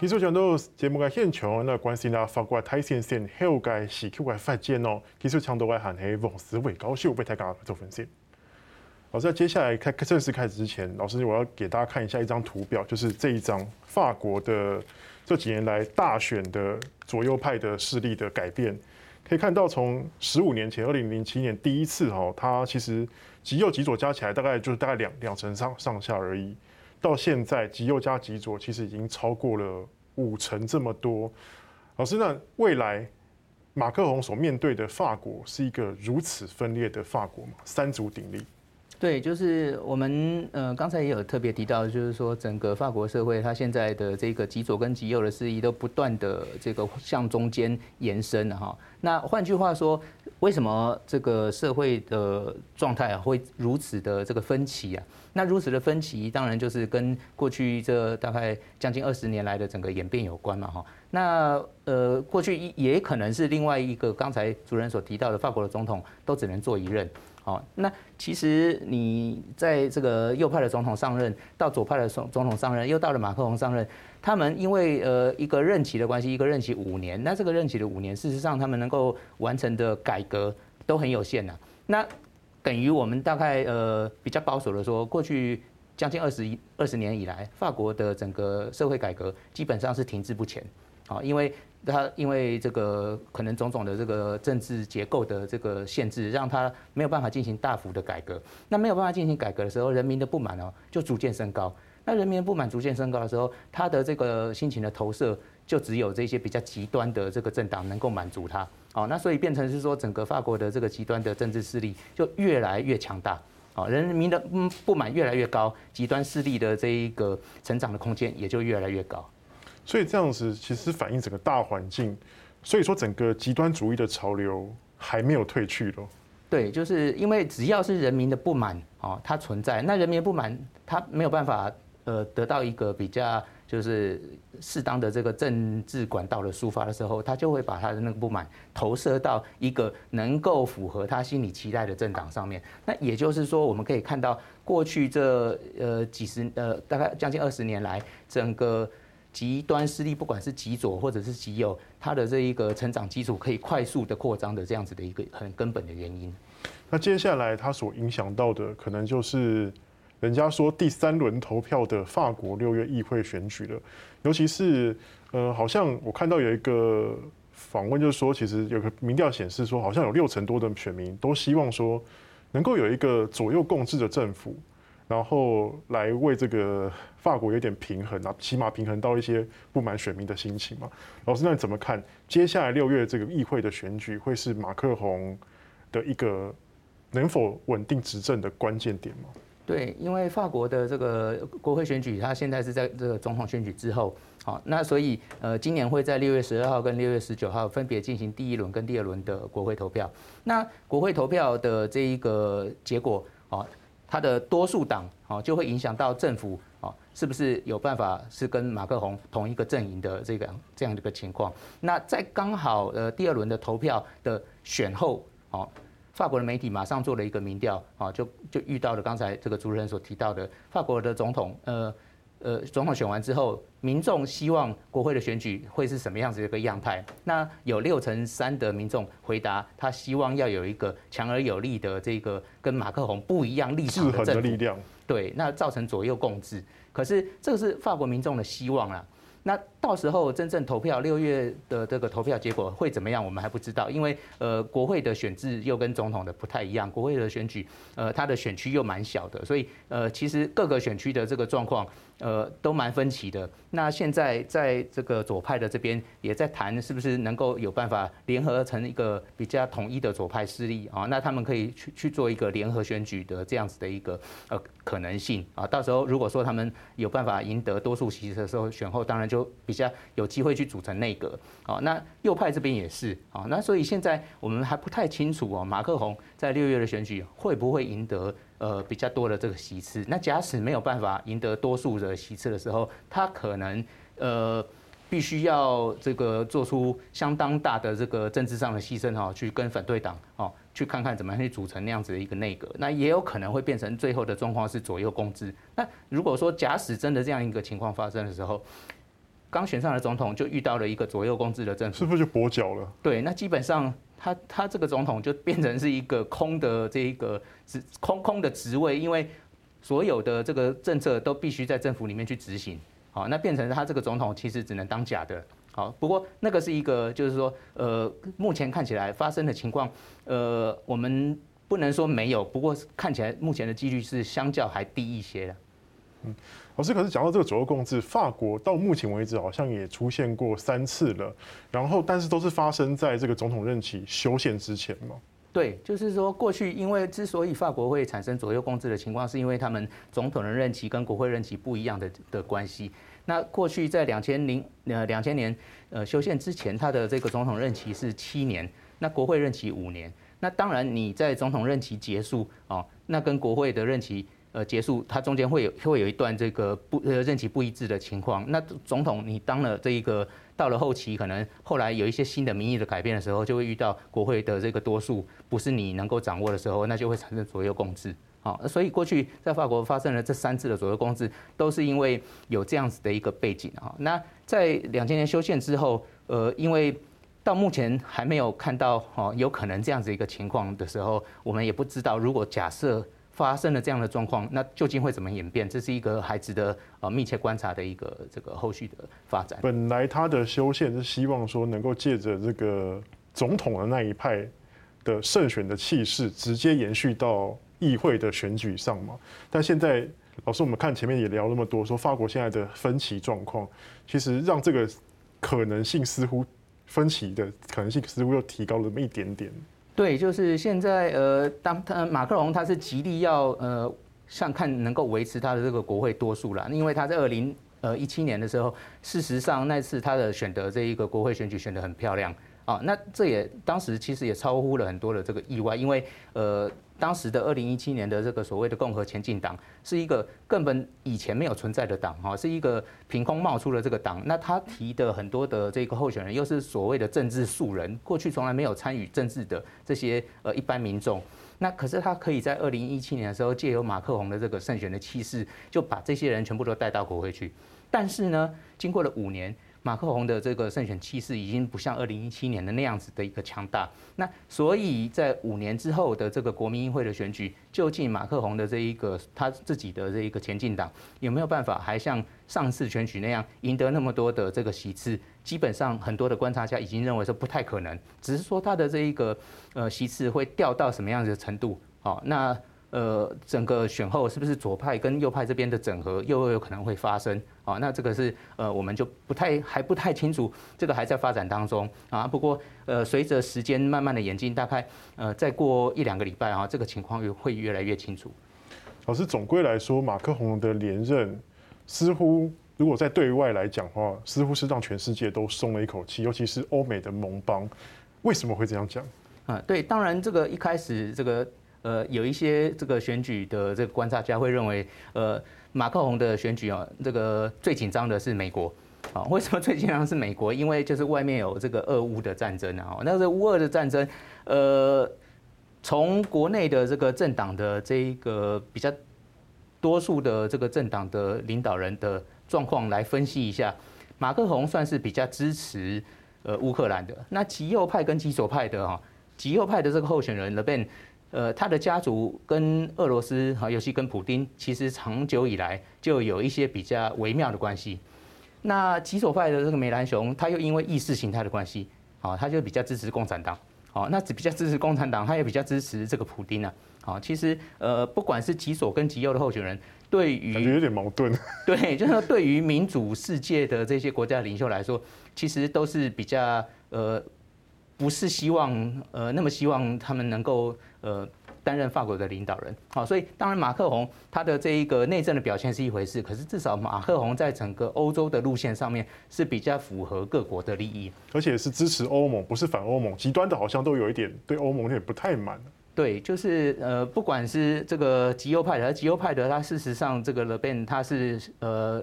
继续讲到节目嘅现场，那关心啦，法国台线线后嘅时区嘅发展哦。继续抢到嘅还系王思维教授为大家做分析。好，在接下来开正式开始之前，老师我要给大家看一下一张图表，就是这一张法国的这几年来大选的左右派的势力的改变。可以看到，从十五年前二零零七年第一次哦，它其实极右极左加起来大概就是大概两两成上上下而已。到现在，极右加极左其实已经超过了五成这么多。老师，那未来马克宏所面对的法国是一个如此分裂的法国吗？三足鼎立。对，就是我们呃刚才也有特别提到，就是说整个法国社会它现在的这个极左跟极右的势力都不断的这个向中间延伸了哈。那换句话说，为什么这个社会的状态啊会如此的这个分歧啊？那如此的分歧，当然就是跟过去这大概将近二十年来的整个演变有关嘛哈。那呃过去也可能是另外一个刚才主任所提到的，法国的总统都只能做一任。好，那其实你在这个右派的总统上任，到左派的总总统上任，又到了马克龙上任，他们因为呃一个任期的关系，一个任期五年，那这个任期的五年，事实上他们能够完成的改革都很有限呐。那等于我们大概呃比较保守的说，过去将近二十一二十年以来，法国的整个社会改革基本上是停滞不前。好，因为。他因为这个可能种种的这个政治结构的这个限制，让他没有办法进行大幅的改革。那没有办法进行改革的时候，人民的不满哦就逐渐升高。那人民的不满逐渐升高的时候，他的这个心情的投射就只有这些比较极端的这个政党能够满足他。好，那所以变成是说，整个法国的这个极端的政治势力就越来越强大。好，人民的不满越来越高，极端势力的这一个成长的空间也就越来越高。所以这样子其实反映整个大环境，所以说整个极端主义的潮流还没有退去咯。对，就是因为只要是人民的不满哦，它存在，那人民的不满它没有办法呃得到一个比较就是适当的这个政治管道的抒发的时候，他就会把他的那个不满投射到一个能够符合他心理期待的政党上面。那也就是说，我们可以看到过去这呃几十呃大概将近二十年来整个。极端势力，不管是极左或者是极右，它的这一个成长基础可以快速的扩张的这样子的一个很根本的原因。那接下来它所影响到的，可能就是人家说第三轮投票的法国六月议会选举了。尤其是呃，好像我看到有一个访问，就是说，其实有个民调显示说，好像有六成多的选民都希望说，能够有一个左右共治的政府。然后来为这个法国有点平衡啊，起码平衡到一些不满选民的心情嘛。老师，那你怎么看接下来六月这个议会的选举会是马克宏的一个能否稳定执政的关键点吗？对，因为法国的这个国会选举，它现在是在这个总统选举之后，好，那所以呃，今年会在六月十二号跟六月十九号分别进行第一轮跟第二轮的国会投票。那国会投票的这一个结果啊。它的多数党哦，就会影响到政府哦，是不是有办法是跟马克宏同一个阵营的这个这样的一个情况？那在刚好呃第二轮的投票的选后哦，法国的媒体马上做了一个民调啊，就就遇到了刚才这个主持人所提到的法国的总统呃。呃，总统选完之后，民众希望国会的选举会是什么样子的一个样态？那有六成三的民众回答，他希望要有一个强而有力的这个跟马克宏不一样立场的力量。对，那造成左右共治。可是这个是法国民众的希望啦。那到时候真正投票六月的这个投票结果会怎么样？我们还不知道，因为呃国会的选制又跟总统的不太一样，国会的选举呃它的选区又蛮小的，所以呃其实各个选区的这个状况呃都蛮分歧的。那现在在这个左派的这边也在谈，是不是能够有办法联合成一个比较统一的左派势力啊？那他们可以去去做一个联合选举的这样子的一个呃可能性啊。到时候如果说他们有办法赢得多数席次的时候，选后当然就比较有机会去组成内阁。好，那右派这边也是啊。那所以现在我们还不太清楚哦，马克宏在六月的选举会不会赢得呃比较多的这个席次？那假使没有办法赢得多数的席次的时候，他可能呃必须要这个做出相当大的这个政治上的牺牲哈，去跟反对党哦。去看看怎么样去组成那样子的一个内阁，那也有可能会变成最后的状况是左右共治。那如果说假使真的这样一个情况发生的时候，刚选上的总统就遇到了一个左右共治的政府，是不是就跛脚了？对，那基本上他他这个总统就变成是一个空的这一个职空空的职位，因为所有的这个政策都必须在政府里面去执行。好，那变成他这个总统其实只能当假的。好，不过那个是一个就是说，呃，目前看起来发生的情况，呃，我们不能说没有，不过看起来目前的几率是相较还低一些的。嗯，老师，可是讲到这个左右共治，法国到目前为止好像也出现过三次了，然后但是都是发生在这个总统任期修宪之前嘛？对，就是说过去因为之所以法国会产生左右共治的情况，是因为他们总统的任期跟国会任期不一样的的关系。那过去在两千零呃两千年呃修宪之前，他的这个总统任期是七年，那国会任期五年。那当然你在总统任期结束哦，那跟国会的任期。呃，结束，它中间会有会有一段这个不呃任期不一致的情况。那总统你当了这一个到了后期，可能后来有一些新的民意的改变的时候，就会遇到国会的这个多数不是你能够掌握的时候，那就会产生左右共治。好，所以过去在法国发生了这三次的左右共治，都是因为有这样子的一个背景啊。那在两千年修宪之后，呃，因为到目前还没有看到哦有可能这样子一个情况的时候，我们也不知道如果假设。发生了这样的状况，那究竟会怎么演变？这是一个还值得呃密切观察的一个这个后续的发展。本来他的修宪是希望说能够借着这个总统的那一派的胜选的气势，直接延续到议会的选举上嘛。但现在老师，我们看前面也聊那么多，说法国现在的分歧状况，其实让这个可能性似乎分歧的可能性似乎又提高了那么一点点。对，就是现在，呃，当他马克龙他是极力要，呃，想看能够维持他的这个国会多数啦，因为他在二零呃一七年的时候，事实上那次他的选择这一个国会选举选的很漂亮。啊，那这也当时其实也超乎了很多的这个意外，因为呃。当时的二零一七年的这个所谓的共和前进党是一个根本以前没有存在的党哈，是一个凭空冒出了这个党。那他提的很多的这个候选人又是所谓的政治素人，过去从来没有参与政治的这些呃一般民众。那可是他可以在二零一七年的时候借由马克宏的这个胜选的气势，就把这些人全部都带到国会去。但是呢，经过了五年。马克宏的这个胜选气势已经不像二零一七年的那样子的一个强大，那所以在五年之后的这个国民议会的选举，究竟马克宏的这一个他自己的这一个前进党有没有办法还像上次选举那样赢得那么多的这个席次？基本上很多的观察家已经认为说不太可能，只是说他的这一个呃席次会掉到什么样子的程度？好，那。呃，整个选后是不是左派跟右派这边的整合又有可能会发生啊？那这个是呃，我们就不太还不太清楚，这个还在发展当中啊。不过呃，随着时间慢慢的演进，大概呃再过一两个礼拜啊，这个情况会越来越清楚。老师，总归来说，马克宏的连任似乎如果在对外来讲的话，似乎是让全世界都松了一口气，尤其是欧美的盟邦。为什么会这样讲？啊，对，当然这个一开始这个。呃，有一些这个选举的这个观察家会认为，呃，马克宏的选举啊，这个最紧张的是美国啊。为什么最紧张是美国？因为就是外面有这个俄乌的战争啊。那个乌俄的战争，呃，从国内的这个政党的这一个比较多数的这个政党的领导人的状况来分析一下，马克宏算是比较支持呃乌克兰的。那极右派跟极左派的哈，极右派的这个候选人 Le Pen。呃，他的家族跟俄罗斯哈，尤其跟普丁，其实长久以来就有一些比较微妙的关系。那极左派的这个梅兰雄，他又因为意识形态的关系，啊，他就比较支持共产党。好，那只比较支持共产党，他也比较支持这个普丁啊。好，其实呃，不管是极左跟极右的候选人，对于感觉有点矛盾。对，就是说对于民主世界的这些国家领袖来说，其实都是比较呃。不是希望呃那么希望他们能够呃担任法国的领导人，好，所以当然马克宏他的这一个内政的表现是一回事，可是至少马克宏在整个欧洲的路线上面是比较符合各国的利益，而且是支持欧盟，不是反欧盟，极端的好像都有一点对欧盟有点不太满。对，就是呃不管是这个极右派的，极右派的他事实上这个 Le Pen 他是呃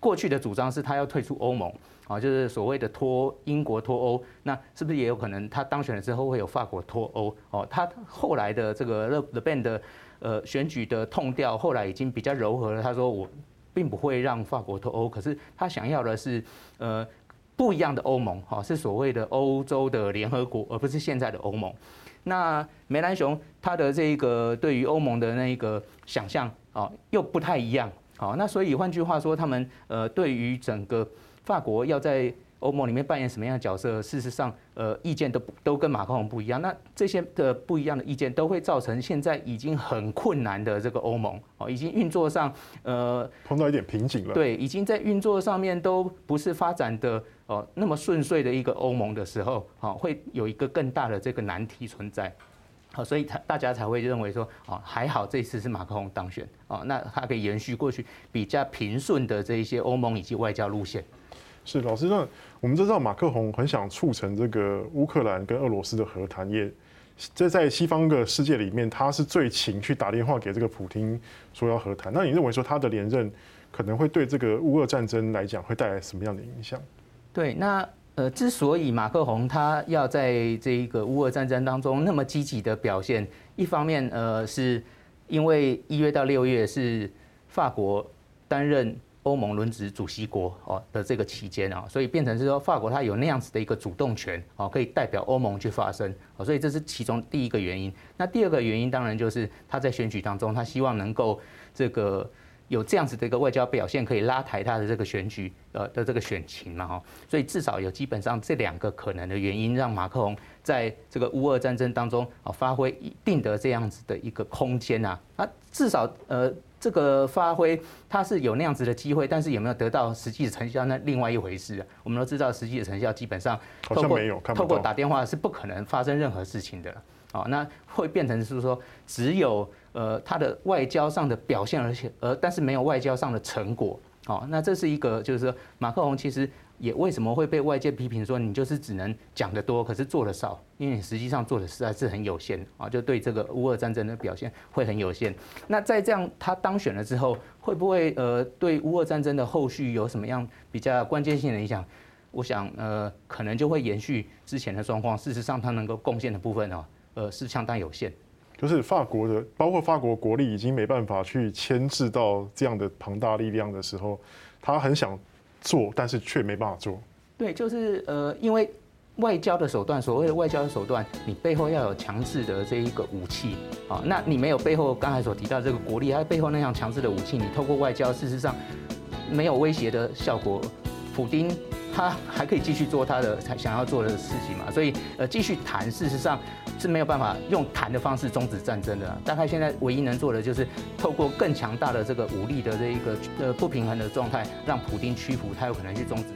过去的主张是他要退出欧盟。啊，就是所谓的脱英国脱欧，那是不是也有可能他当选了之后会有法国脱欧？哦，他后来的这个 Le Pen 的呃选举的痛调，后来已经比较柔和了。他说我并不会让法国脱欧，可是他想要的是呃不一样的欧盟，哈，是所谓的欧洲的联合国，而不是现在的欧盟。那梅兰雄他的这个对于欧盟的那一个想象啊，又不太一样，好，那所以换句话说，他们呃对于整个法国要在欧盟里面扮演什么样的角色？事实上，呃，意见都都跟马克龙不一样。那这些的不一样的意见，都会造成现在已经很困难的这个欧盟哦，已经运作上呃碰到一点瓶颈了。对，已经在运作上面都不是发展的哦那么顺遂的一个欧盟的时候，好，会有一个更大的这个难题存在。好，所以他大家才会认为说，哦，还好这次是马克宏当选哦，那他可以延续过去比较平顺的这一些欧盟以及外交路线。是老师，那我们都知道马克宏很想促成这个乌克兰跟俄罗斯的和谈，也这在西方的世界里面，他是最勤去打电话给这个普丁说要和谈。那你认为说他的连任可能会对这个乌俄战争来讲会带来什么样的影响？对，那呃，之所以马克宏他要在这一个乌俄战争当中那么积极的表现，一方面呃，是因为一月到六月是法国担任。欧盟轮值主席国哦的这个期间啊，所以变成是说法国它有那样子的一个主动权哦，可以代表欧盟去发声哦，所以这是其中第一个原因。那第二个原因当然就是他在选举当中，他希望能够这个有这样子的一个外交表现，可以拉抬他的这个选举呃的这个选情嘛哈。所以至少有基本上这两个可能的原因，让马克龙在这个乌俄战争当中啊发挥一定的这样子的一个空间啊，那至少呃。这个发挥他是有那样子的机会，但是有没有得到实际的成效，那另外一回事。我们都知道，实际的成效基本上透过透过打电话是不可能发生任何事情的。哦，那会变成是说，只有呃他的外交上的表现，而且呃但是没有外交上的成果。哦，那这是一个就是说马克宏其实。也为什么会被外界批评说你就是只能讲得多，可是做得少？因为你实际上做的实在是很有限啊，就对这个乌俄战争的表现会很有限。那在这样他当选了之后，会不会呃对乌俄战争的后续有什么样比较关键性的影响？我想呃可能就会延续之前的状况。事实上，他能够贡献的部分哦，呃是相当有限。就是法国的，包括法国国力已经没办法去牵制到这样的庞大力量的时候，他很想。做，但是却没办法做。对，就是呃，因为外交的手段，所谓的外交的手段，你背后要有强制的这一个武器啊。那你没有背后刚才所提到这个国力，还有背后那样强制的武器，你透过外交，事实上没有威胁的效果。普丁他还可以继续做他的他想要做的事情嘛？所以呃，继续谈，事实上。是没有办法用谈的方式终止战争的。大概现在唯一能做的就是透过更强大的这个武力的这一个呃不平衡的状态，让普丁屈服，他有可能去终止。